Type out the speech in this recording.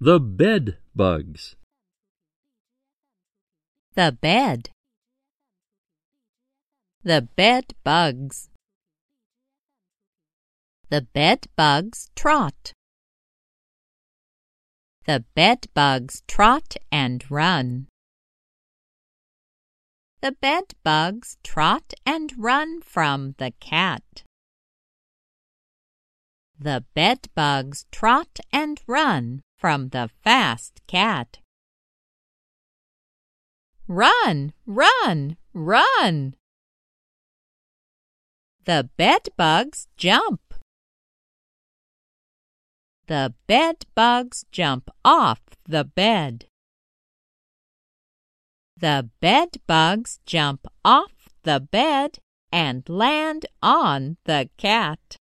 The bed bugs. The bed. The bed bugs. The bed bugs trot. The bed bugs trot and run. The bed bugs trot and run from the cat. The bed bugs trot and run from the fast cat. Run, run, run! The bed bugs jump. The bed bugs jump off the bed. The bed bugs jump off the bed and land on the cat.